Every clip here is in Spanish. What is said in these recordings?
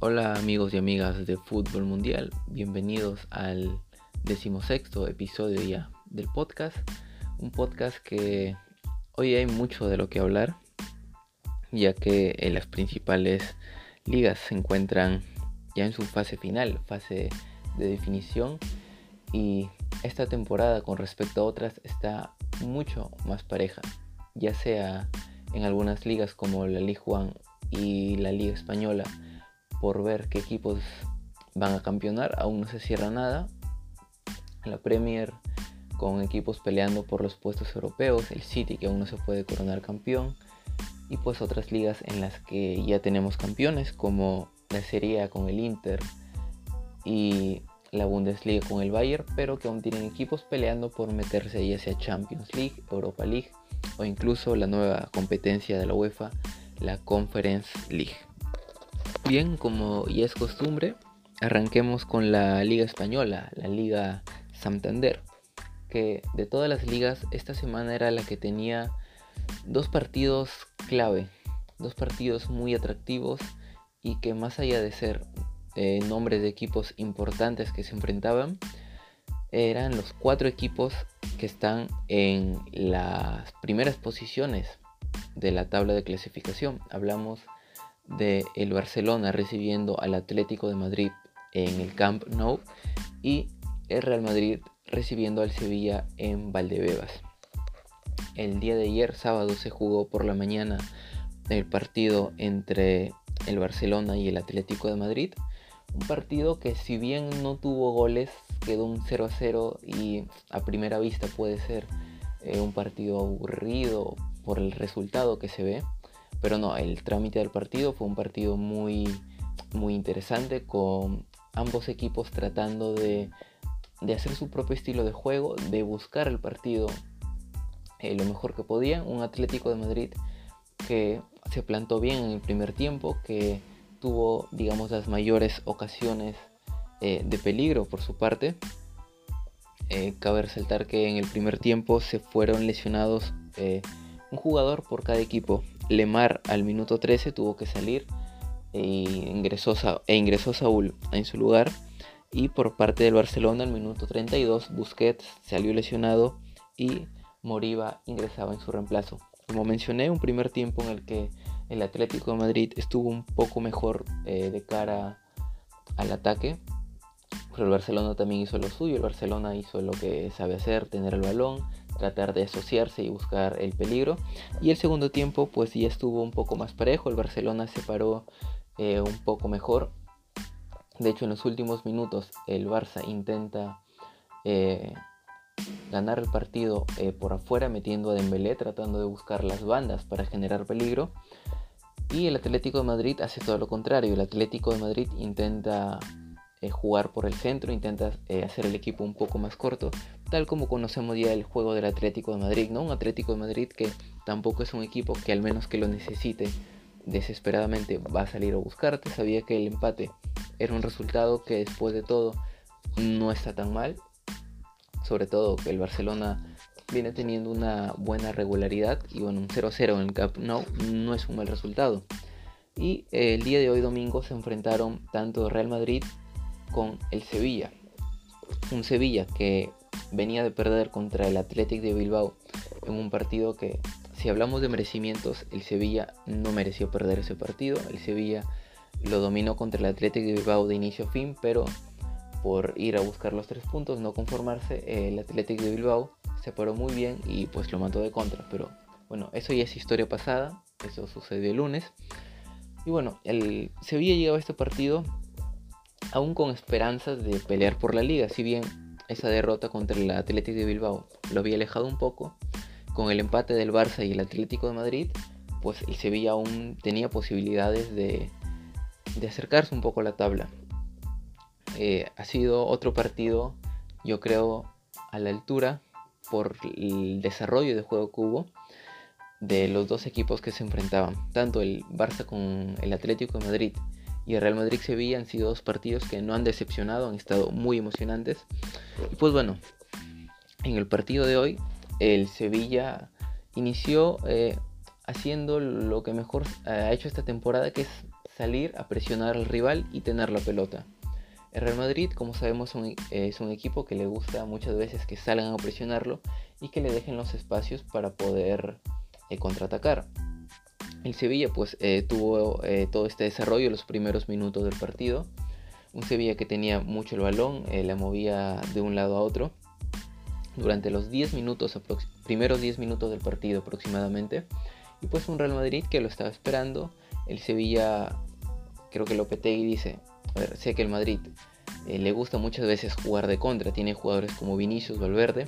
Hola amigos y amigas de Fútbol Mundial, bienvenidos al decimosexto episodio ya del podcast, un podcast que hoy hay mucho de lo que hablar, ya que en las principales ligas se encuentran ya en su fase final, fase de definición, y esta temporada con respecto a otras está mucho más pareja, ya sea en algunas ligas como la Liga One y la Liga Española, por ver qué equipos van a campeonar. Aún no se cierra nada. La Premier con equipos peleando por los puestos europeos, el City que aún no se puede coronar campeón y pues otras ligas en las que ya tenemos campeones como la Serie A con el Inter y la Bundesliga con el Bayern, pero que aún tienen equipos peleando por meterse ya sea Champions League, Europa League o incluso la nueva competencia de la UEFA, la Conference League. Bien, como ya es costumbre, arranquemos con la Liga Española, la Liga Santander, que de todas las ligas esta semana era la que tenía dos partidos clave, dos partidos muy atractivos y que más allá de ser eh, nombres de equipos importantes que se enfrentaban, eran los cuatro equipos que están en las primeras posiciones de la tabla de clasificación. Hablamos de el Barcelona recibiendo al Atlético de Madrid en el Camp Nou y el Real Madrid recibiendo al Sevilla en Valdebebas. El día de ayer, sábado, se jugó por la mañana el partido entre el Barcelona y el Atlético de Madrid. Un partido que si bien no tuvo goles, quedó un 0 a 0 y a primera vista puede ser eh, un partido aburrido por el resultado que se ve. Pero no, el trámite del partido fue un partido muy, muy interesante con ambos equipos tratando de, hacer su propio estilo de juego, de buscar el partido eh, lo mejor que podían. Un Atlético de Madrid que se plantó bien en el primer tiempo, que tuvo, digamos, las mayores ocasiones eh, de peligro por su parte. Eh, cabe resaltar que en el primer tiempo se fueron lesionados un jugador por cada equipo. Lemar al minuto 13 tuvo que salir e ingresó, e ingresó Saúl en su lugar. Y por parte del Barcelona al minuto 32 Busquets salió lesionado y Moriba ingresaba en su reemplazo. Como mencioné, un primer tiempo en el que el Atlético de Madrid estuvo un poco mejor eh, de cara al ataque, pero el Barcelona también hizo lo suyo. El Barcelona hizo lo que sabe hacer, tener el balón, tratar de asociarse y buscar el peligro. Y el segundo tiempo pues ya estuvo un poco más parejo, el Barcelona se paró eh, un poco mejor. De hecho en los últimos minutos el Barça intenta eh, ganar el partido eh, por afuera metiendo a Dembélé tratando de buscar las bandas para generar peligro. Y el Atlético de Madrid hace todo lo contrario, el Atlético de Madrid intenta jugar por el centro, intenta hacer el equipo un poco más corto, tal como conocemos ya el juego del Atlético de Madrid, ¿no? Un Atlético de Madrid que tampoco es un equipo que al menos que lo necesite desesperadamente va a salir a buscarte. Sabía que el empate era un resultado que después de todo no está tan mal. Sobre todo que el Barcelona viene teniendo una buena regularidad y bueno, un 0-0 en el Camp Nou no es un mal resultado. Y el día de hoy domingo se enfrentaron tanto Real Madrid con el Sevilla. Un Sevilla que venía de perder contra el Athletic de Bilbao en un partido que, si hablamos de merecimientos, el Sevilla no mereció perder ese partido. El Sevilla lo dominó contra el Athletic de Bilbao de inicio a fin, pero por ir a buscar los tres puntos, no conformarse, el Athletic de Bilbao se paró muy bien y pues lo mató de contra. Pero bueno, eso ya es historia pasada, eso sucedió el lunes. Y bueno, el Sevilla llegaba a este partido aún con esperanzas de pelear por la liga, si bien esa derrota contra el Atlético de Bilbao lo había alejado un poco. Con el empate del Barça y el Atlético de Madrid, pues el Sevilla aún tenía posibilidades de, acercarse un poco a la tabla. Eh, ha sido otro partido, yo creo, a la altura por el desarrollo de juego hubo de los dos equipos que se enfrentaban, tanto el Barça con el Atlético de Madrid y el Real Madrid-Sevilla han sido dos partidos que no han decepcionado, han estado muy emocionantes. Y pues bueno, en el partido de hoy, el Sevilla inició eh, haciendo lo que mejor ha hecho esta temporada, que es salir a presionar al rival y tener la pelota. El Real Madrid, como sabemos, es un equipo que le gusta muchas veces que salgan a presionarlo y que le dejen los espacios para poder eh, contraatacar. El Sevilla pues eh, tuvo eh, todo este desarrollo en los primeros minutos del partido. Un Sevilla que tenía mucho el balón, la movía de un lado a otro. Durante los 10 minutos, primeros 10 minutos del partido aproximadamente. Y pues un Real Madrid que lo estaba esperando. El Sevilla, creo que Lopetegui dice, a ver, sé que el Madrid eh, le gusta muchas veces jugar de contra, tiene jugadores como Vinicius, Valverde,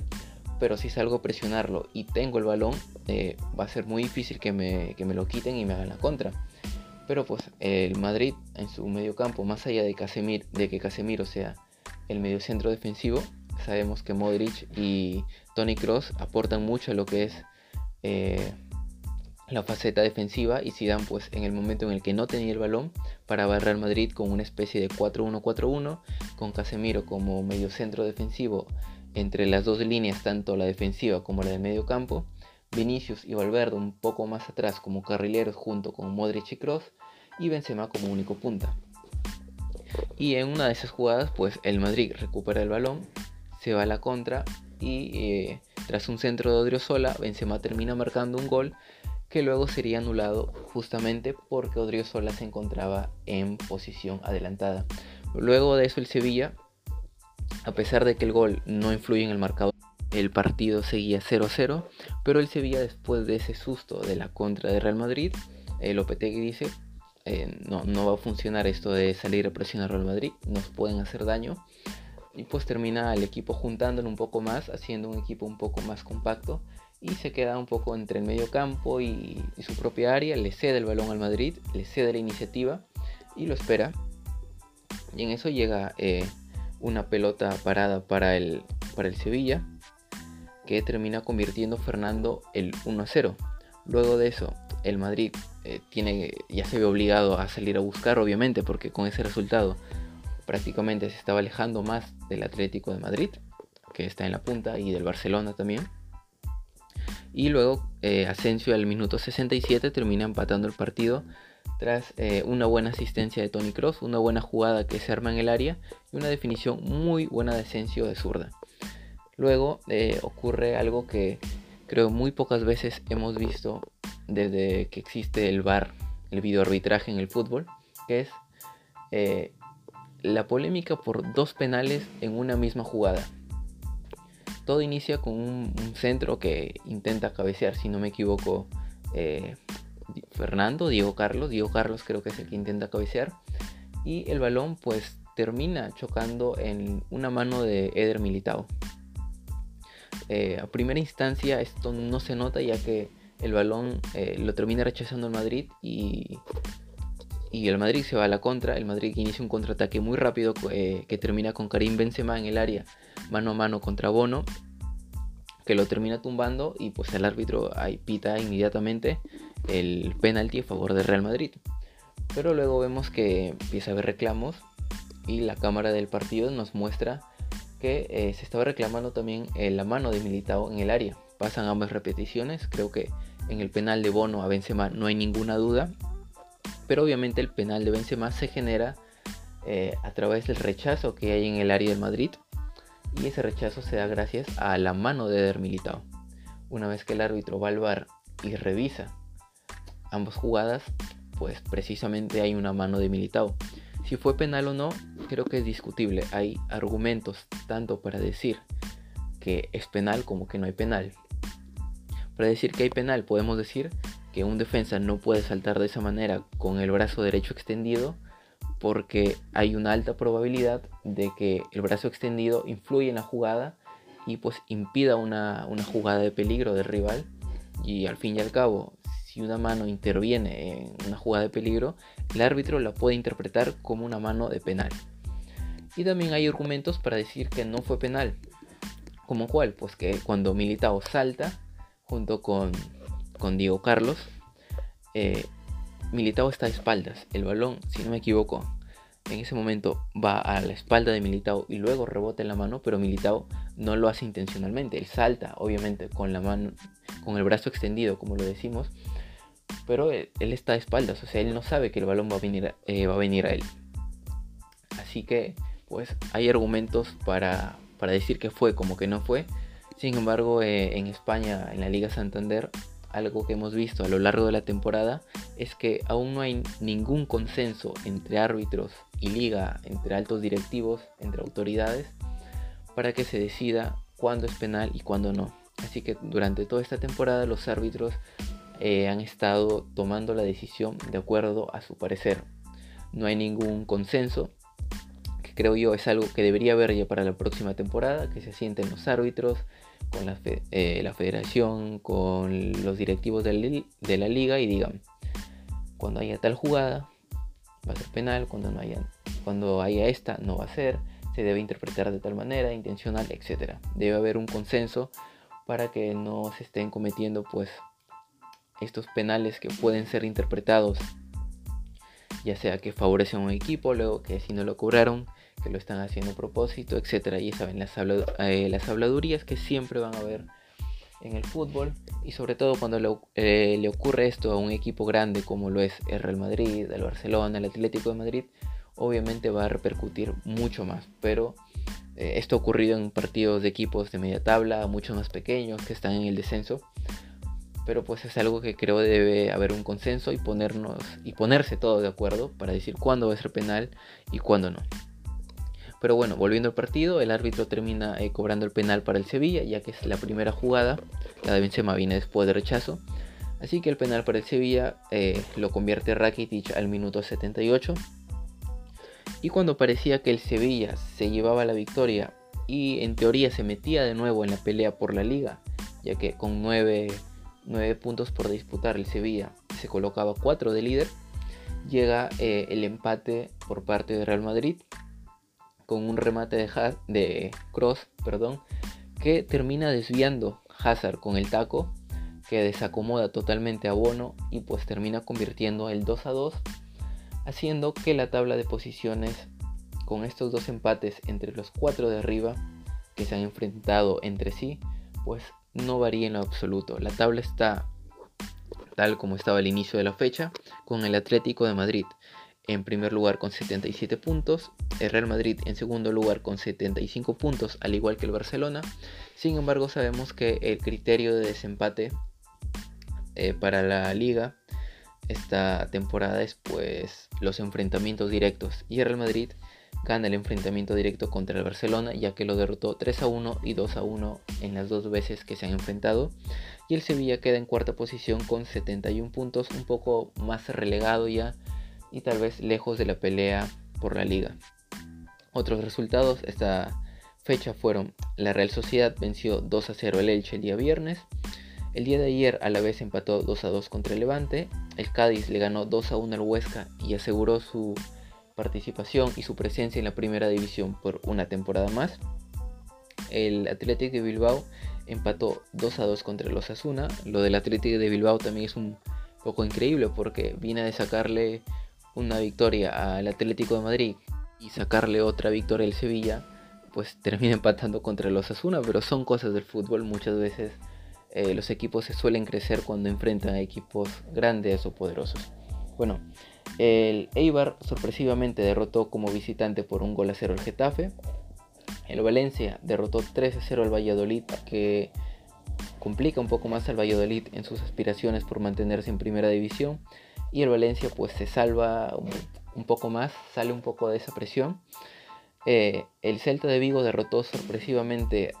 pero si salgo a presionarlo y tengo el balón, eh, va a ser muy difícil que me, me, lo quiten y me hagan la contra. Pero pues el Madrid en su medio campo, más allá de, Casemir, de que Casemiro sea el medio centro defensivo, sabemos que Modric y Tony Cross aportan mucho a lo que es eh, la faceta defensiva y Zidane pues en el momento en el que no tenía el balón para barrer Madrid con una especie de 4-1-4-1 con Casemiro como medio centro defensivo entre las dos líneas tanto la defensiva como la de medio campo Vinicius y Valverde un poco más atrás como carrileros junto con Modric y Kroos y Benzema como único punta y en una de esas jugadas pues el Madrid recupera el balón se va a la contra y eh, tras un centro de Odriozola Benzema termina marcando un gol que luego sería anulado justamente porque Odriozola se encontraba en posición adelantada. Luego de eso el Sevilla, a pesar de que el gol no influye en el marcador, el partido seguía 0-0, pero el Sevilla después de ese susto de la contra de Real Madrid, el Lopetegui dice, eh, no, no va a funcionar esto de salir a presionar Real Madrid, nos pueden hacer daño. Y pues termina el equipo juntándolo un poco más, haciendo un equipo un poco más compacto y se queda un poco entre el medio campo y, su propia área, le cede el balón al Madrid, le cede la iniciativa y lo espera. Y en eso llega eh, una pelota parada para el, para el Sevilla, que termina convirtiendo Fernando el 1-0. Luego de eso, el Madrid eh, tiene, ya se ve obligado a salir a buscar, obviamente, porque con ese resultado prácticamente se estaba alejando más del Atlético de Madrid, que está en la punta, y del Barcelona también. Y luego eh, Asensio al minuto 67 termina empatando el partido tras eh, una buena asistencia de Tony Cross, una buena jugada que se arma en el área y una definición muy buena de Asensio de zurda. Luego eh, ocurre algo que creo muy pocas veces hemos visto desde que existe el VAR, el videoarbitraje en el fútbol, que es la polémica por dos penales en una misma jugada todo inicia con un, centro que intenta cabecear, si no me equivoco, eh, Fernando, Diego Carlos, Diego Carlos creo que es el que intenta cabecear, y el balón pues termina chocando en una mano de Eder Militao. Eh, a primera instancia esto no se nota ya que el balón eh, lo termina rechazando el Madrid y, y, el Madrid se va a la contra. El Madrid inicia un contraataque muy rápido que termina con Karim Benzema en el área mano a mano contra Bono, que lo termina tumbando y pues el árbitro ahí pita inmediatamente el penalti a favor del Real Madrid. Pero luego vemos que empieza a haber reclamos y la cámara del partido nos muestra que eh, se estaba reclamando también eh, la mano de Militao en el área. Pasan ambas repeticiones, creo que en el penal de Bono a Benzema no hay ninguna duda, pero obviamente el penal de Benzema se genera eh, a través del rechazo que hay en el área del Madrid y ese rechazo se da gracias a la mano de Eder Militao. Una vez que el árbitro va al bar y revisa ambas jugadas, pues precisamente hay una mano de Militao. Si fue penal o no, creo que es discutible. Hay argumentos tanto para decir que es penal como que no hay penal. Para decir que hay penal, podemos decir que un defensa no puede saltar de esa manera con el brazo derecho extendido porque hay una alta probabilidad de que el brazo extendido influye en la jugada y pues impida una, jugada de peligro del rival. Y al fin y al cabo si una mano interviene en una jugada de peligro el árbitro la puede interpretar como una mano de penal. Y también hay argumentos para decir que no fue penal. Como cuál pues que cuando Militao salta junto con, con Diego Carlos eh, Militao está a espaldas. El balón, si no me equivoco, en ese momento va a la espalda de Militao y luego rebota en la mano, pero Militao no lo hace intencionalmente. Él salta, obviamente, con la mano, con el brazo extendido, como lo decimos, pero él, está de espaldas, o sea, él no sabe que el balón va a venir, eh, va a, venir a él. Así que, pues, hay argumentos para, para decir que fue como que no fue. Sin embargo, eh, en España, en la Liga Santander, algo que hemos visto a lo largo de la temporada es que aún no hay ningún consenso entre árbitros y liga, entre altos directivos, entre autoridades, para que se decida cuándo es penal y cuándo no. Así que durante toda esta temporada los árbitros eh, han estado tomando la decisión de acuerdo a su parecer. No hay ningún consenso, que creo yo es algo que debería haber ya para la próxima temporada, que se sienten los árbitros, con eh, la federación, con los directivos de la, liga y digan, cuando haya tal jugada va a ser penal, cuando, no haya, cuando haya esta no va a ser, se debe interpretar de tal manera, intencional, etc. Debe haber un consenso para que no se estén cometiendo pues estos penales que pueden ser interpretados ya sea que favorecen a un equipo, luego que si no lo cobraron, que lo están haciendo a propósito, etcétera. Y saben las, eh, las habladurías que siempre van a haber en el fútbol y sobre todo cuando eh, le, ocurre esto a un equipo grande como lo es el Real Madrid, el Barcelona, el Atlético de Madrid, obviamente va a repercutir mucho más. Pero eh, esto ha ocurrido en partidos de equipos de media tabla, mucho más pequeños que están en el descenso. Pero pues es algo que creo debe haber un consenso y ponernos y ponerse todos de acuerdo para decir cuándo va a ser penal y cuándo no. Pero bueno, volviendo al partido, el árbitro termina eh, cobrando el penal para el Sevilla, ya que es la primera jugada, la de Benzema viene después de rechazo. Así que el penal para el Sevilla eh, lo convierte Rakitic al minuto 78. Y cuando parecía que el Sevilla se llevaba la victoria y en teoría se metía de nuevo en la pelea por la liga, ya que con 9, puntos por disputar el Sevilla se colocaba 4 de líder, llega eh, el empate por parte de Real Madrid con un remate de, Cross, perdón, que termina desviando Hazard con el taco, que desacomoda totalmente a Bono y pues termina convirtiendo el 2 a 2, haciendo que la tabla de posiciones con estos dos empates entre los cuatro de arriba que se han enfrentado entre sí, pues no varía en lo absoluto. La tabla está tal como estaba al inicio de la fecha, con el Atlético de Madrid en primer lugar con 77 puntos, el Real Madrid en segundo lugar con 75 puntos, al igual que el Barcelona. Sin embargo, sabemos que el criterio de desempate eh, para la liga esta temporada es pues los enfrentamientos directos y el Real Madrid gana el enfrentamiento directo contra el Barcelona ya que lo derrotó 3 a 1 y 2 a 1 en las dos veces que se han enfrentado y el Sevilla queda en cuarta posición con 71 puntos un poco más relegado ya y tal vez lejos de la pelea por la liga. Otros resultados esta fecha fueron la Real Sociedad venció 2 a 0 el Elche el día viernes, el día de ayer a la vez empató 2 a 2 contra el Levante, el Cádiz le ganó 2 a 1 al Huesca y aseguró su participación y su presencia en la primera división por una temporada más. El Atlético de Bilbao empató 2 a 2 contra el Osasuna. Lo del Atlético de Bilbao también es un poco increíble porque viene de sacarle una victoria al Atlético de Madrid y sacarle otra victoria al Sevilla, pues termina empatando contra los Asuna, pero son cosas del fútbol. Muchas veces eh, los equipos se suelen crecer cuando enfrentan a equipos grandes o poderosos. Bueno, el Eibar sorpresivamente derrotó como visitante por un gol a cero al Getafe. El Valencia derrotó 3 a 0 al Valladolid, que complica un poco más al Valladolid en sus aspiraciones por mantenerse en primera división y el Valencia pues se salva un, poco más, sale un poco de esa presión. Eh, el Celta de Vigo derrotó sorpresivamente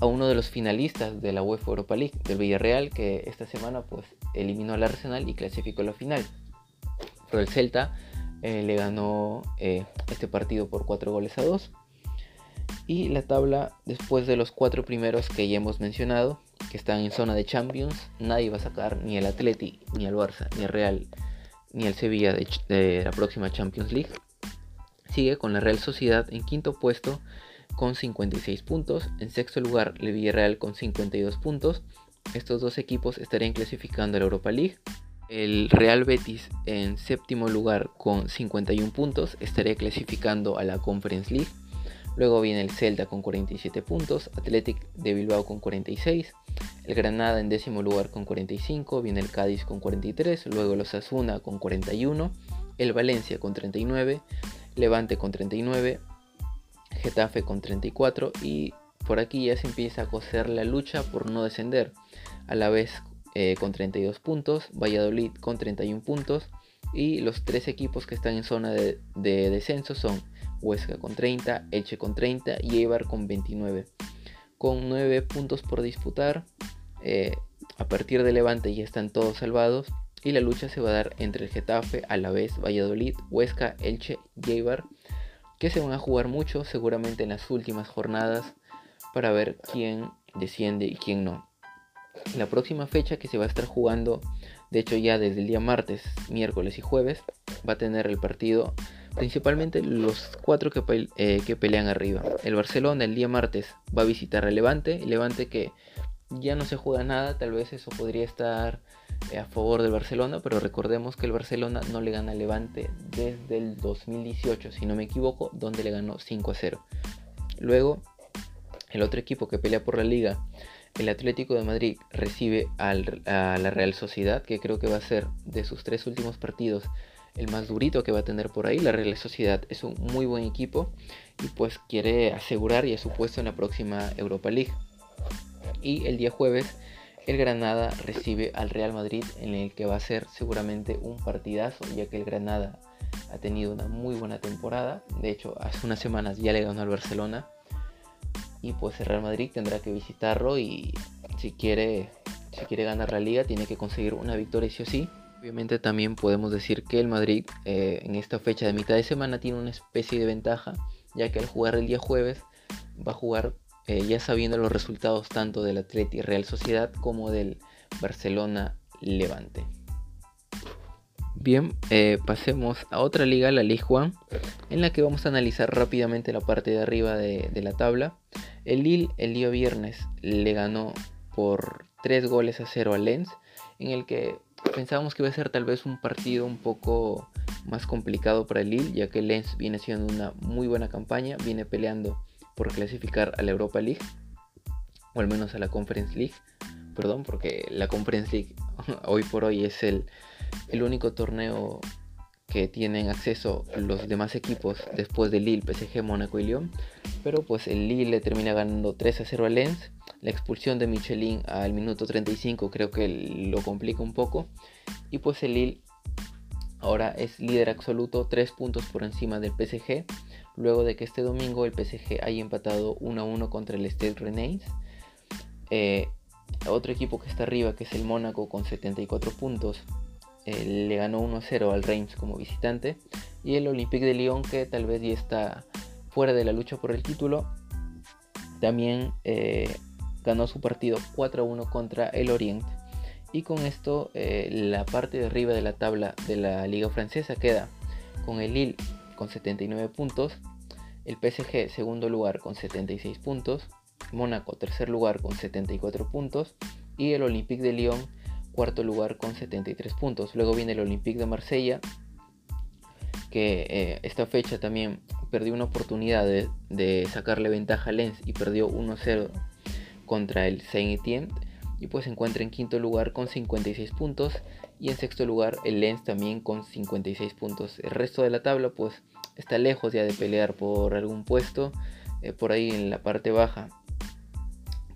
a uno de los finalistas de la UEFA Europa League, del Villarreal, que esta semana pues eliminó al Arsenal y clasificó a la final. Pero el Celta eh, le ganó eh, este partido por 4 goles a 2. Y la tabla, después de los cuatro primeros que ya hemos mencionado, que están en zona de Champions, nadie va a sacar ni el Atleti, ni el Barça, ni el Real, ni el Sevilla de, la próxima Champions League. Sigue con la Real Sociedad en quinto puesto con 56 puntos. En sexto lugar, el Villarreal con 52 puntos. Estos dos equipos estarían clasificando a la Europa League. El Real Betis en séptimo lugar con 51 puntos estaría clasificando a la Conference League. Luego viene el Celta con 47 puntos, Athletic de Bilbao con 46, el Granada en décimo lugar con 45, viene el Cádiz con 43, luego los Asuna con 41, el Valencia con 39, Levante con 39, Getafe con 34 y por aquí ya se empieza a coser la lucha por no descender. A la vez eh, con 32 puntos, Valladolid con 31 puntos y los tres equipos que están en zona de, descenso son Huesca con 30, Elche con 30 y Eibar con 29. Con 9 puntos por disputar, eh, a partir de Levante ya están todos salvados y la lucha se va a dar entre el Getafe, a la vez Valladolid, Huesca, Elche y Eibar, que se van a jugar mucho seguramente en las últimas jornadas para ver quién desciende y quién no. La próxima fecha que se va a estar jugando, de hecho ya desde el día martes, miércoles y jueves, va a tener el partido principalmente los cuatro que, eh, que pelean arriba. El Barcelona el día martes va a visitar al Levante, Levante que ya no se juega nada, tal vez eso podría estar eh, a favor del Barcelona, pero recordemos que el Barcelona no le gana al Levante desde el 2018, si no me equivoco, donde le ganó 5 a 0. Luego el otro equipo que pelea por la liga, el Atlético de Madrid, recibe a la Real Sociedad, que creo que va a ser de sus tres últimos partidos el más durito que va a tener por ahí. La Real Sociedad es un muy buen equipo y pues quiere asegurar ya su puesto en la próxima Europa League. Y el día jueves el Granada recibe al Real Madrid en el que va a ser seguramente un partidazo ya que el Granada ha tenido una muy buena temporada. De hecho, hace unas semanas ya le ganó al Barcelona y pues el Real Madrid tendrá que visitarlo y si quiere, si quiere ganar la liga tiene que conseguir una victoria sí o sí. Obviamente también podemos decir que el Madrid eh, en esta fecha de mitad de semana tiene una especie de ventaja ya que al jugar el día jueves va a jugar eh, ya sabiendo los resultados tanto del Atleti Real Sociedad como del Barcelona Levante. Bien, eh, pasemos a otra liga, la Ligue 1, en la que vamos a analizar rápidamente la parte de arriba de la tabla. El Lille el día viernes le ganó por 3 goles a 0 al Lens, en el que pensábamos que iba a ser tal vez un partido un poco más complicado para el Lille, ya que Lens viene haciendo una muy buena campaña, viene peleando por clasificar a la Europa League, o al menos a la Conference League, perdón, porque la Conference League hoy por hoy es el único torneo que tienen acceso los demás equipos después de Lille, PSG, Mónaco y Lyon. Pero pues el Lille le termina ganando 3 a 0 al Lens. La expulsión de Michelin al minuto 35 creo que lo complica un poco. Y pues el Lille ahora es líder absoluto, 3 puntos por encima del PSG. Luego de que este domingo el PSG haya empatado 1 a 1 contra el Stade Rennais. Eh, otro equipo que está arriba, que es el Mónaco, con 74 puntos, le ganó 1-0 al Reims como visitante. Y el Olympique de Lyon, que tal vez ya está fuera de la lucha por el título, también eh, ganó su partido 4-1 contra el Orient. Y con esto eh, la parte de arriba de la tabla de la liga francesa queda con el Lille con 79 puntos, el PSG segundo lugar con 76 puntos, Mónaco tercer lugar con 74 puntos y el Olympique de Lyon cuarto lugar con 73 puntos. Luego viene el Olympique de Marsella, que eh, esta fecha también perdió una oportunidad de, sacarle ventaja a Lens y perdió 1-0 contra el Saint-Étienne. Y pues se encuentra en quinto lugar con 56 puntos. Y en sexto lugar el Lens también con 56 puntos. El resto de la tabla pues está lejos ya de pelear por algún puesto. Eh, por ahí en la parte baja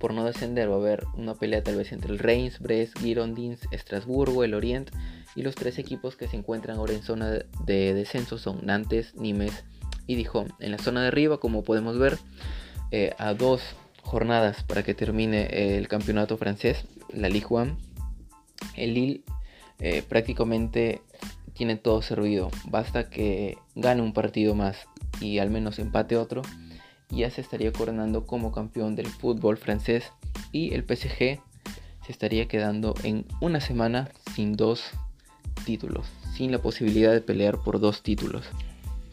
por no descender va a haber una pelea tal vez entre el Reims, Brest, Girondins, Estrasburgo, el Orient y los tres equipos que se encuentran ahora en zona de descenso son Nantes, Nimes y Dijon. En la zona de arriba, como podemos ver, eh, a dos jornadas para que termine el campeonato francés, la Ligue 1, el Lille eh, prácticamente tiene todo servido. Basta que gane un partido más y al menos empate otro ya se estaría coronando como campeón del fútbol francés y el PSG se estaría quedando en una semana sin dos títulos, sin la posibilidad de pelear por dos títulos.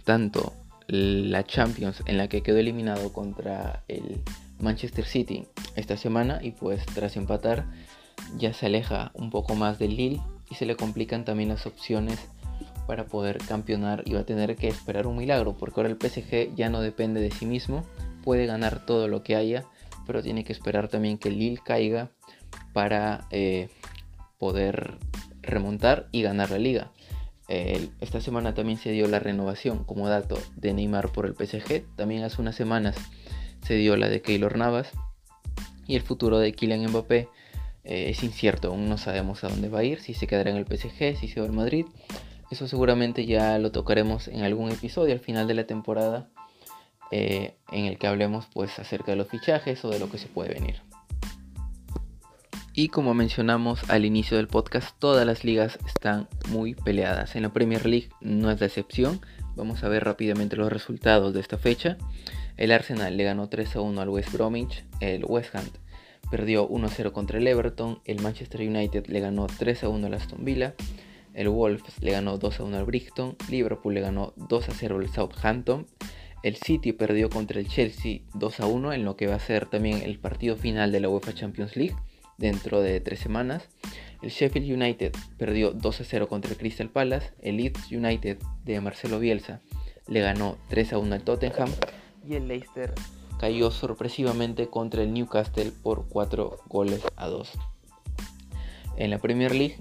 Tanto la Champions en la que quedó eliminado contra el Manchester City esta semana y pues tras empatar ya se aleja un poco más del Lille y se le complican también las opciones para poder campeonar y va a tener que esperar un milagro, porque ahora el PSG ya no depende de sí mismo, puede ganar todo lo que haya, pero tiene que esperar también que Lille caiga para eh, poder remontar y ganar la liga. esta semana también se dio la renovación como dato de Neymar por el PSG, también hace unas semanas se dio la de Keylor Navas y el futuro de Kylian Mbappé eh, es incierto, aún no sabemos a dónde va a ir, si se quedará en el PSG, si se va al Madrid. Eso seguramente ya lo tocaremos en algún episodio al final de la temporada eh, en el que hablemos pues acerca de los fichajes o de lo que se puede venir. Y como mencionamos al inicio del podcast, todas las ligas están muy peleadas. En la Premier League no es la excepción. Vamos a ver rápidamente los resultados de esta fecha. El Arsenal le ganó 3 a 1 al West Bromwich. El West Ham perdió 1 a 0 contra el Everton. El Manchester United le ganó 3 a 1 al Aston Villa. El Wolves le ganó 2 a 1 al Brixton. Liverpool le ganó 2 a 0 al Southampton. El City perdió contra el Chelsea 2 a 1 en lo que va a ser también el partido final de la UEFA Champions League dentro de tres semanas. El Sheffield United perdió 2 a 0 contra el Crystal Palace. El Leeds United de Marcelo Bielsa le ganó 3 a 1 al Tottenham. Y el Leicester cayó sorpresivamente contra el Newcastle por 4 goles a 2. En la Premier League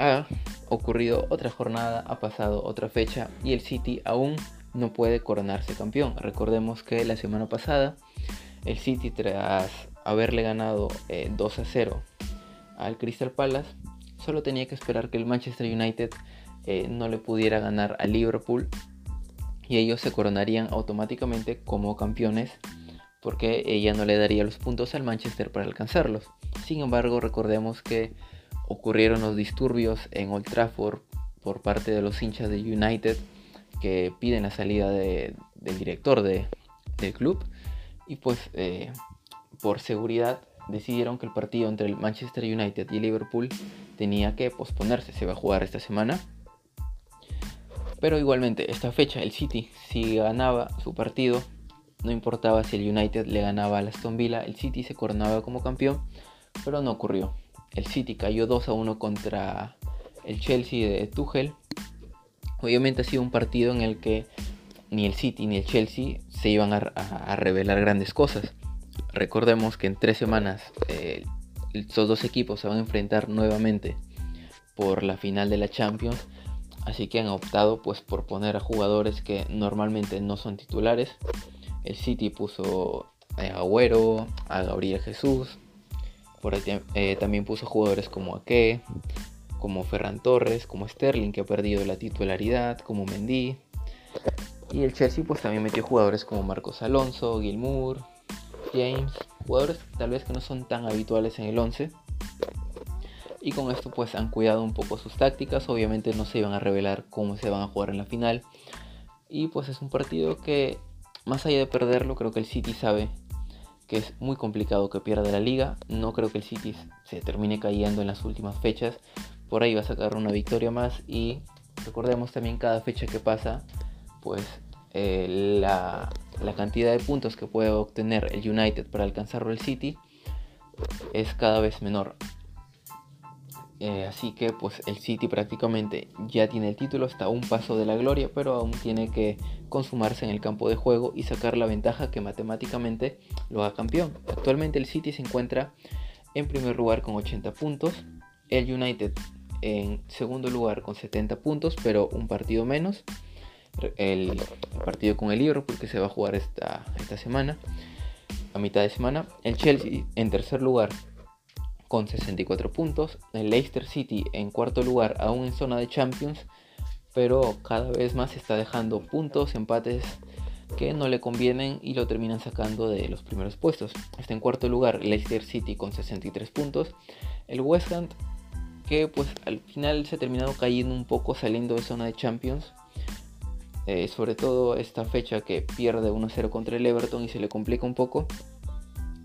ha ocurrido otra jornada, ha pasado otra fecha y el City aún no puede coronarse campeón. Recordemos que la semana pasada el City tras haberle ganado 2 eh, a 0 al Crystal Palace, solo tenía que esperar que el Manchester United eh, no le pudiera ganar al Liverpool y ellos se coronarían automáticamente como campeones porque ella no le daría los puntos al Manchester para alcanzarlos. Sin embargo, recordemos que ocurrieron los disturbios en Old Trafford por parte de los hinchas de United que piden la salida del director del club y pues eh, por seguridad decidieron que el partido entre el Manchester United y Liverpool tenía que posponerse, se va a jugar esta semana. Pero igualmente, esta fecha el City si ganaba su partido, no importaba si el United le ganaba al Aston Villa, el City se coronaba como campeón, pero no ocurrió. El City cayó 2 a 1 contra el Chelsea de Tuchel Obviamente ha sido un partido en el que ni el City ni el Chelsea se iban a, revelar grandes cosas. Recordemos que en tres semanas eh, estos dos equipos se van a enfrentar nuevamente por la final de la Champions. Así que han optado pues por poner a jugadores que normalmente no son titulares. El City puso a Agüero, a Gabriel Jesús. Por eh, también puso jugadores como Ake, como Ferran Torres, como Sterling que ha perdido la titularidad, como Mendy. Y el Chelsea pues también metió jugadores como Marcos Alonso, Gilmour, James, jugadores tal vez que no son tan habituales en el 11. Y con esto pues han cuidado un poco sus tácticas, obviamente no se iban a revelar cómo se van a jugar en la final. Y pues es un partido que más allá de perderlo, creo que el City sabe que es muy complicado que pierda la liga. No creo que el City se termine cayendo en las últimas fechas por ahí va a sacar una victoria más y recordemos también cada fecha que pasa, pues eh, la, cantidad de puntos que puede obtener el United para alcanzar el City es cada vez menor. Eh, así que pues el City prácticamente ya tiene el título, está a un paso de la gloria, pero aún tiene que consumarse en el campo de juego y sacar la ventaja que matemáticamente lo haga campeón. Actualmente el City se encuentra en primer lugar con 80 puntos, el United en segundo lugar con 70 puntos, pero un partido menos. El, partido con el Liverpool que se va a jugar esta, esta semana, a mitad de semana. El Chelsea en tercer lugar con 64 puntos. El Leicester City en cuarto lugar, aún en zona de Champions, pero cada vez más está dejando puntos, empates que no le convienen y lo terminan sacando de los primeros puestos. Está en cuarto lugar Leicester City con 63 puntos. El West Ham que pues al final se ha terminado cayendo un poco saliendo de zona de Champions. Eh, sobre todo esta fecha que pierde 1-0 contra el Everton y se le complica un poco.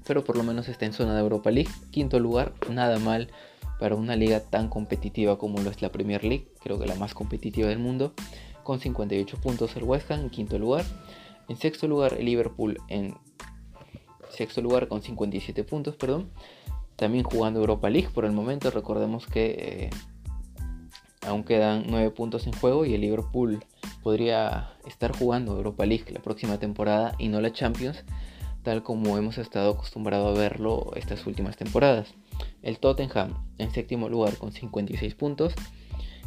Pero por lo menos está en zona de Europa League. Quinto lugar, nada mal para una liga tan competitiva como lo es la Premier League. Creo que la más competitiva del mundo. Con 58 puntos el West Ham en quinto lugar. En sexto lugar el Liverpool en sexto lugar con 57 puntos, perdón también jugando Europa League por el momento. Recordemos que Aún quedan 9 puntos en juego y el Liverpool podría estar jugando Europa League la próxima temporada y no la Champions, tal como hemos estado acostumbrados a verlo estas últimas temporadas. El Tottenham en séptimo lugar con 56 puntos.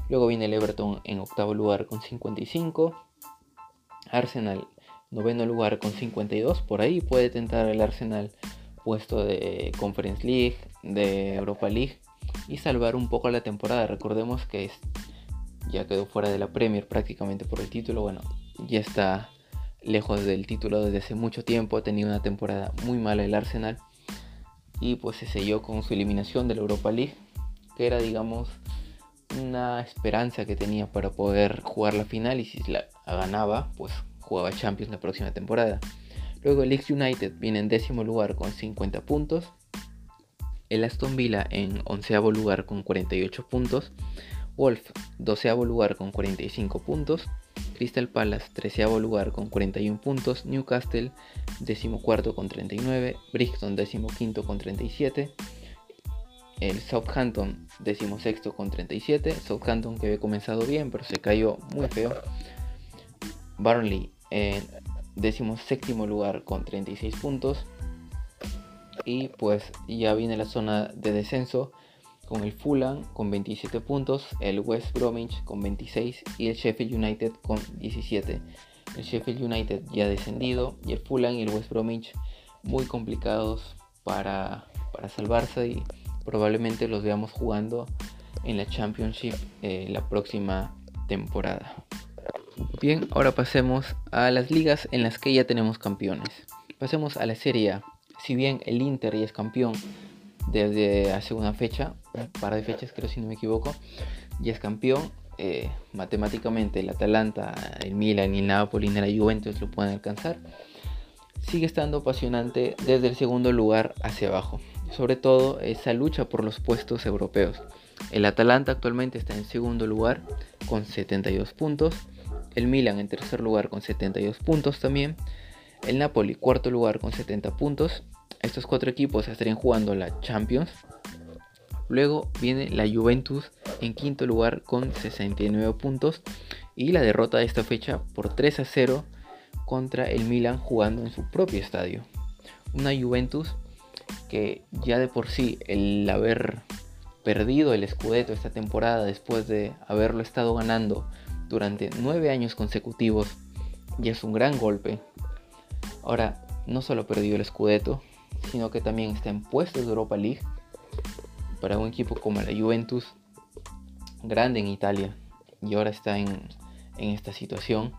Luego viene el Everton en octavo lugar con 55. Arsenal noveno lugar con 52. Por ahí puede tentar el Arsenal puesto de Conference League, de Europa League y salvar un poco la temporada. Recordemos que ya quedó fuera de la Premier prácticamente por el título. Bueno, ya está lejos del título desde hace mucho tiempo. Ha tenido una temporada muy mala el Arsenal y pues se selló con su eliminación de la Europa League, que era digamos una esperanza que tenía para poder jugar la final y si la ganaba, pues jugaba Champions la próxima temporada. Luego el Leeds United viene en décimo lugar con 50 puntos. El Aston Villa en onceavo lugar con 48 puntos. Wolf, doceavo lugar con 45 puntos. Crystal Palace, treceavo lugar con 41 puntos. Newcastle, decimocuarto con 39. Brixton, decimoquinto con 37. El Southampton, decimosexto con 37. Southampton que había comenzado bien, pero se cayó muy feo. Burnley en décimo séptimo lugar con 36 puntos. Y pues ya viene la zona de descenso con el Fulham con 27 puntos, el West Bromwich con 26 y el Sheffield United con 17. El Sheffield United ya descendido y el Fulham y el West Bromwich muy complicados para, para salvarse y probablemente los veamos jugando en la Championship eh, la próxima temporada. Bien, ahora pasemos a las ligas en las que ya tenemos campeones. Pasemos a la Serie A. Si bien el Inter ya es campeón desde hace una fecha, un par de fechas creo si no me equivoco, ya es campeón. Eh, matemáticamente el Atalanta, el Milan y el Napoli y la Juventus lo pueden alcanzar. Sigue estando apasionante desde el segundo lugar hacia abajo. Sobre todo esa lucha por los puestos europeos. El Atalanta actualmente está en segundo lugar con 72 puntos el Milan en tercer lugar con 72 puntos también, el Napoli cuarto lugar con 70 puntos. Estos cuatro equipos estarían jugando la Champions. Luego viene la Juventus en quinto lugar con 69 puntos y la derrota de esta fecha por 3 a 0 contra el Milan jugando en su propio estadio. Una Juventus que ya de por sí el haber perdido el Scudetto esta temporada después de haberlo estado ganando durante nueve años consecutivos y es un gran golpe. Ahora, no solo perdió el Scudetto, sino que también está en puestos de Europa League para un equipo como la Juventus, grande en Italia, y ahora está en, en esta situación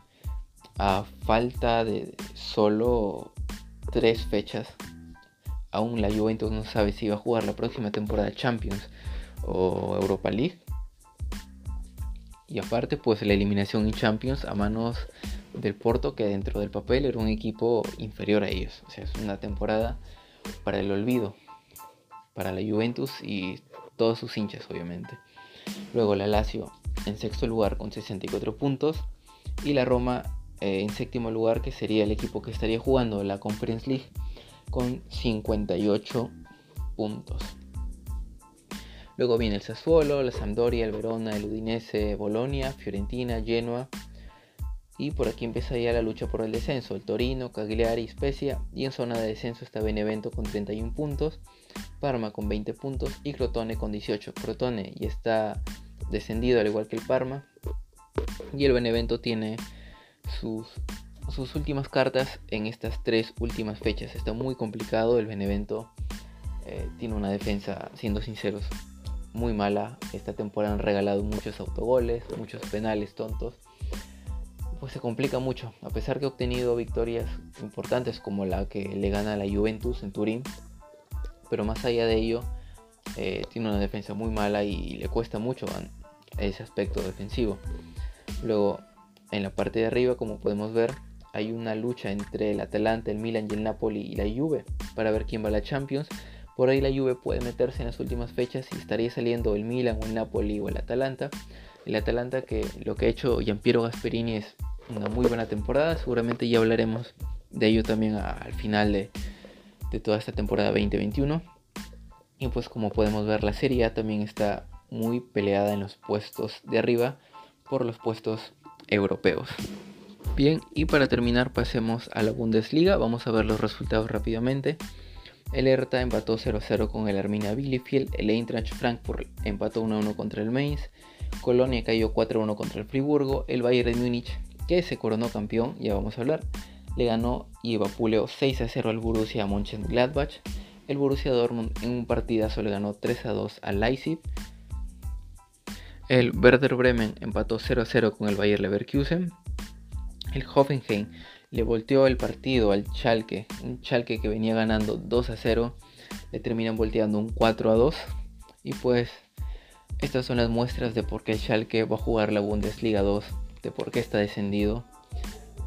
a falta de solo tres fechas. Aún la Juventus no sabe si va a jugar la próxima temporada Champions o Europa League. Y aparte, pues la eliminación en Champions a manos del Porto, que dentro del papel era un equipo inferior a ellos. O sea, es una temporada para el olvido, para la Juventus y todos sus hinchas, obviamente. Luego la Lazio en sexto lugar con 64 puntos y la Roma eh, en séptimo lugar, que sería el equipo que estaría jugando la Conference League con 58 puntos. Luego viene el Sassuolo, la Sampdoria, el Verona, el Udinese, Bolonia, Fiorentina, Genoa. Y por aquí empieza ya la lucha por el descenso. El Torino, Cagliari, Spezia. Y en zona de descenso está Benevento con 31 puntos. Parma con 20 puntos. Y Crotone con 18. Crotone ya está descendido al igual que el Parma. Y el Benevento tiene sus, sus últimas cartas en estas tres últimas fechas. Está muy complicado. El Benevento eh, tiene una defensa, siendo sinceros, muy mala. Esta temporada han regalado muchos autogoles, muchos penales tontos. Pues se complica mucho, a pesar que ha obtenido victorias importantes como la que le gana a la Juventus en Turín. Pero más allá de ello, eh, tiene una defensa muy mala y le cuesta mucho ese aspecto defensivo. Luego, en la parte de arriba, como podemos ver, hay una lucha entre el Atalanta, el Milan y el Napoli y la Juve para ver quién va a la Champions. Por ahí la Juve puede meterse en las últimas fechas y estaría saliendo el Milan o el Napoli o el Atalanta. El Atalanta que lo que ha hecho Giampiero Gasperini es una muy buena temporada. Seguramente ya hablaremos de ello también al final de, toda esta temporada 2021. Y pues como podemos ver la Serie A también está muy peleada en los puestos de arriba por los puestos europeos. Bien, y para terminar pasemos a la Bundesliga, vamos a ver los resultados rápidamente. El Hertha empató 0-0 con el Arminia Bielefeld, el Eintracht Frankfurt empató 1-1 contra el Mainz, Colonia cayó 4-1 contra el Friburgo, el Bayern de Múnich, que se coronó campeón, ya vamos a hablar, le ganó y evapuleó 6-0 al Borussia Mönchengladbach, el Borussia Dortmund en un partidazo le ganó 3-2 al Leipzig, el Werder Bremen empató 0-0 con el Bayer Leverkusen, el Hoffenheim le volteó el partido al Schalke, un Schalke que venía ganando 2 0, le terminan volteando un 4 2 y pues estas son las muestras de por qué el Schalke va a jugar la Bundesliga 2, de por qué está descendido.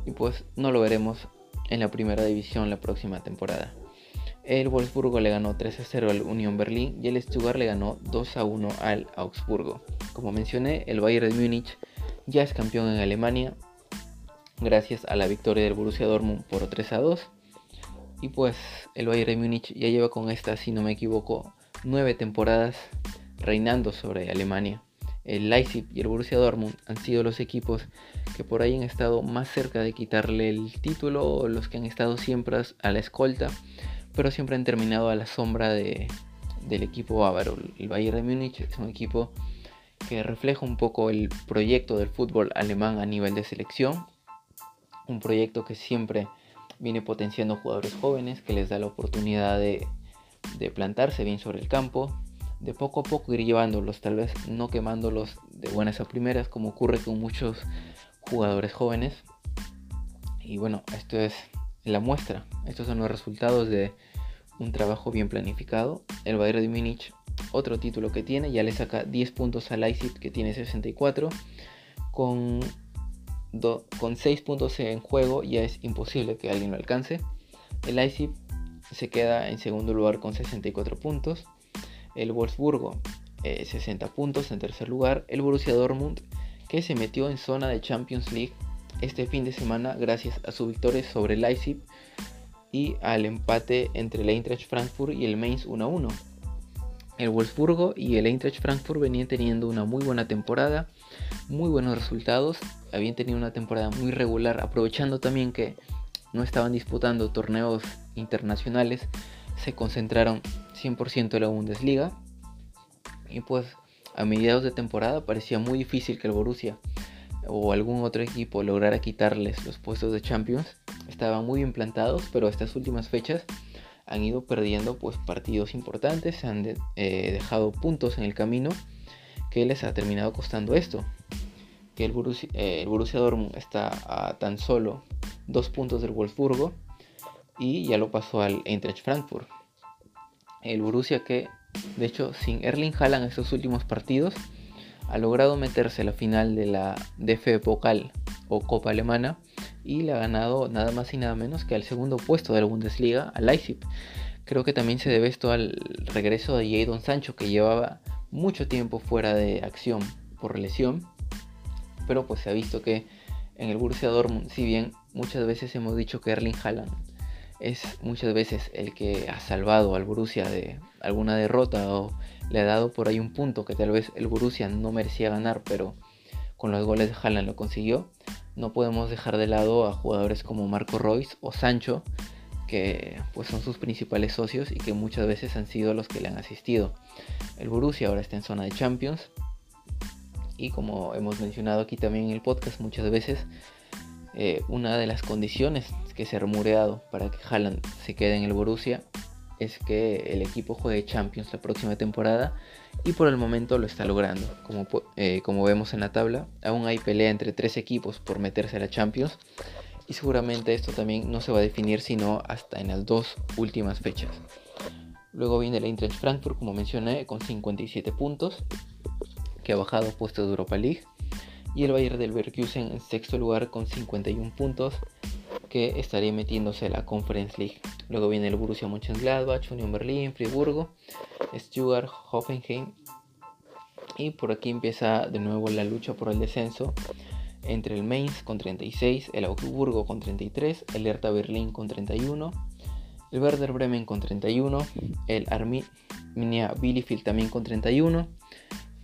Y pues no lo veremos en la primera división la próxima temporada. El Wolfsburgo le ganó 3 a 0 al Union Berlin y el Stuttgart le ganó 2 a 1 al Augsburgo. Como mencioné, el Bayern de Múnich ya es campeón en Alemania gracias a la victoria del Borussia Dortmund por 3 a 2. Y pues el Bayern de Múnich ya lleva con esta, si no me equivoco, 9 temporadas reinando sobre Alemania. El Leipzig y el Borussia Dortmund han sido los equipos que por ahí han estado más cerca de quitarle el título, los que han estado siempre a la escolta, pero siempre han terminado a la sombra de, del equipo bávaro. El Bayern de Múnich es un equipo que refleja un poco el proyecto del fútbol alemán a nivel de selección, un proyecto que siempre viene potenciando jugadores jóvenes, que les da la oportunidad de plantarse bien sobre el campo, de poco a poco ir llevándolos, tal vez no quemándolos de buenas a primeras, como ocurre con muchos jugadores jóvenes. Y bueno, esto es la muestra. Estos son los resultados de un trabajo bien planificado. El Bayern de Múnich, otro título que tiene, ya le saca 10 puntos al Leipzig que tiene 64. Con, con 6 puntos en juego ya es imposible que alguien lo alcance. El Leipzig se queda en segundo lugar con 64 puntos el Wolfsburgo 60 eh, puntos en tercer lugar, el Borussia Dortmund que se metió en zona de Champions League este fin de semana gracias a su victoria sobre Leipzig y al empate entre el Eintracht Frankfurt y el Mainz 1-1. El Wolfsburgo y el Eintracht Frankfurt venían teniendo una muy buena temporada, muy buenos resultados, habían tenido una temporada muy regular, aprovechando también que no estaban disputando torneos internacionales, se concentraron 100% en la Bundesliga. Y pues a mediados de temporada parecía muy difícil que el Borussia o algún otro equipo lograra quitarles los puestos de Champions. Estaban muy implantados, pero estas últimas fechas han ido perdiendo pues partidos importantes, han eh, dejado puntos en el camino que les ha terminado costando esto. Que el Borussia, eh, el Borussia Dortmund está a tan solo dos puntos del Wolfsburgo y ya lo pasó al Eintracht Frankfurt. El Borussia que, de hecho, sin Erling Haaland en estos últimos partidos, ha logrado meterse a la final de la DF Pokal o Copa Alemana y le ha ganado nada más y nada menos que al segundo puesto de la Bundesliga, al Leipzig. Creo que también se debe esto al regreso de Jadon Sancho que llevaba mucho tiempo fuera de acción por lesión, pero pues se ha visto que en el Borussia Dortmund, si bien muchas veces hemos dicho que Erling Haaland es muchas veces el que ha salvado al Borussia de alguna derrota o le ha dado por ahí un punto que tal vez el Borussia no merecía ganar, pero con los goles de Haaland lo consiguió. No podemos dejar de lado a jugadores como Marco Royce o Sancho, que pues son sus principales socios y que muchas veces han sido los que le han asistido. El Borussia ahora está en zona de Champions y como hemos mencionado aquí también en el podcast muchas veces, eh, una de las condiciones que se ha rumoreado para que Haaland se quede en el Borussia es que el equipo juegue Champions la próxima temporada y por el momento lo está logrando. Como, eh, como vemos en la tabla, aún hay pelea entre tres equipos por meterse a la Champions y seguramente esto también no se va a definir sino hasta en las dos últimas fechas. Luego viene el Eintracht Frankfurt, como mencioné, con 57 puntos, que ha bajado puestos de Europa League y el Bayern del Leverkusen en sexto lugar con 51 puntos que estaría metiéndose a la Conference League. Luego viene el Borussia Mönchengladbach, Union Berlin, Friburgo, Stuttgart, Hoffenheim y por aquí empieza de nuevo la lucha por el descenso entre el Mainz con 36, el Augsburgo con 33, el Hertha Berlín con 31, el Werder Bremen con 31, el Arminia Bielefeld también con 31,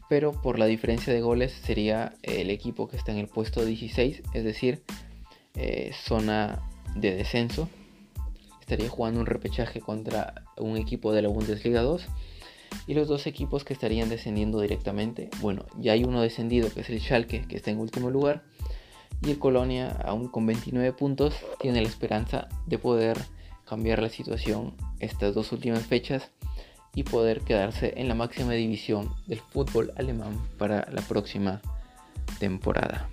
pero por la diferencia de goles sería el equipo que está en el puesto 16, es decir, eh, zona de descenso. Estaría jugando un repechaje contra un equipo de la Bundesliga 2 y los dos equipos que estarían descendiendo directamente. Bueno, ya hay uno descendido que es el Schalke, que está en último lugar, y el Colonia, aún con 29 puntos, tiene la esperanza de poder cambiar la situación estas dos últimas fechas y poder quedarse en la máxima división del fútbol alemán para la próxima temporada.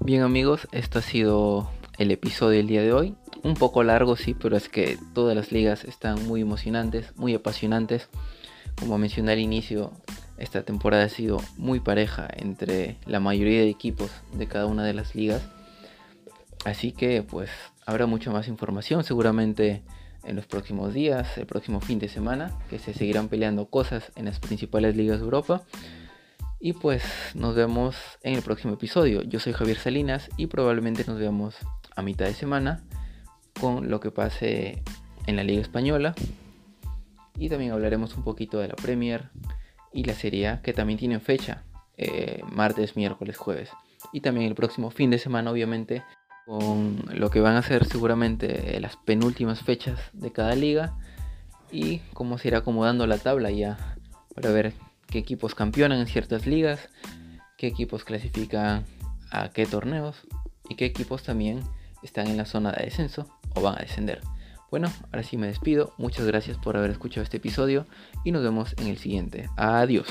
Bien amigos, esto ha sido el episodio del día de hoy. Un poco largo sí, pero es que todas las ligas están muy emocionantes, muy apasionantes. Como mencioné al inicio, esta temporada ha sido muy pareja entre la mayoría de equipos de cada una de las ligas. Así que pues habrá mucha más información seguramente en los próximos días, el próximo fin de semana, que se seguirán peleando cosas en las principales ligas de Europa. Y pues nos vemos en el próximo episodio. Yo soy Javier Salinas y probablemente nos veamos a mitad de semana con lo que pase en la Liga Española. Y también hablaremos un poquito de la Premier y la Serie que también tienen fecha, eh, martes, miércoles, jueves. Y también el próximo fin de semana, obviamente, con lo que van a ser seguramente las penúltimas fechas de cada liga y cómo se irá acomodando la tabla ya para ver qué equipos campeonan en ciertas ligas, qué equipos clasifican a qué torneos y qué equipos también están en la zona de descenso o van a descender. Bueno, ahora sí me despido. Muchas gracias por haber escuchado este episodio y nos vemos en el siguiente. Adiós.